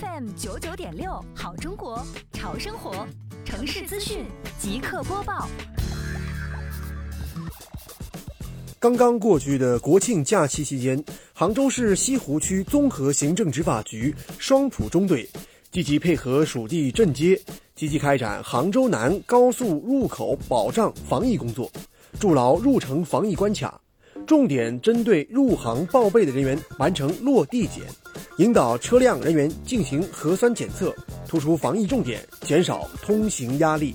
FM 九九点六，好中国，潮生活，城市资讯即刻播报。刚刚过去的国庆假期期间，杭州市西湖区综合行政执法局双浦中队积极配合属地镇街，积极开展杭州南高速入口保障防疫工作，筑牢入城防疫关卡。重点针对入杭报备的人员完成落地检，引导车辆人员进行核酸检测，突出防疫重点，减少通行压力。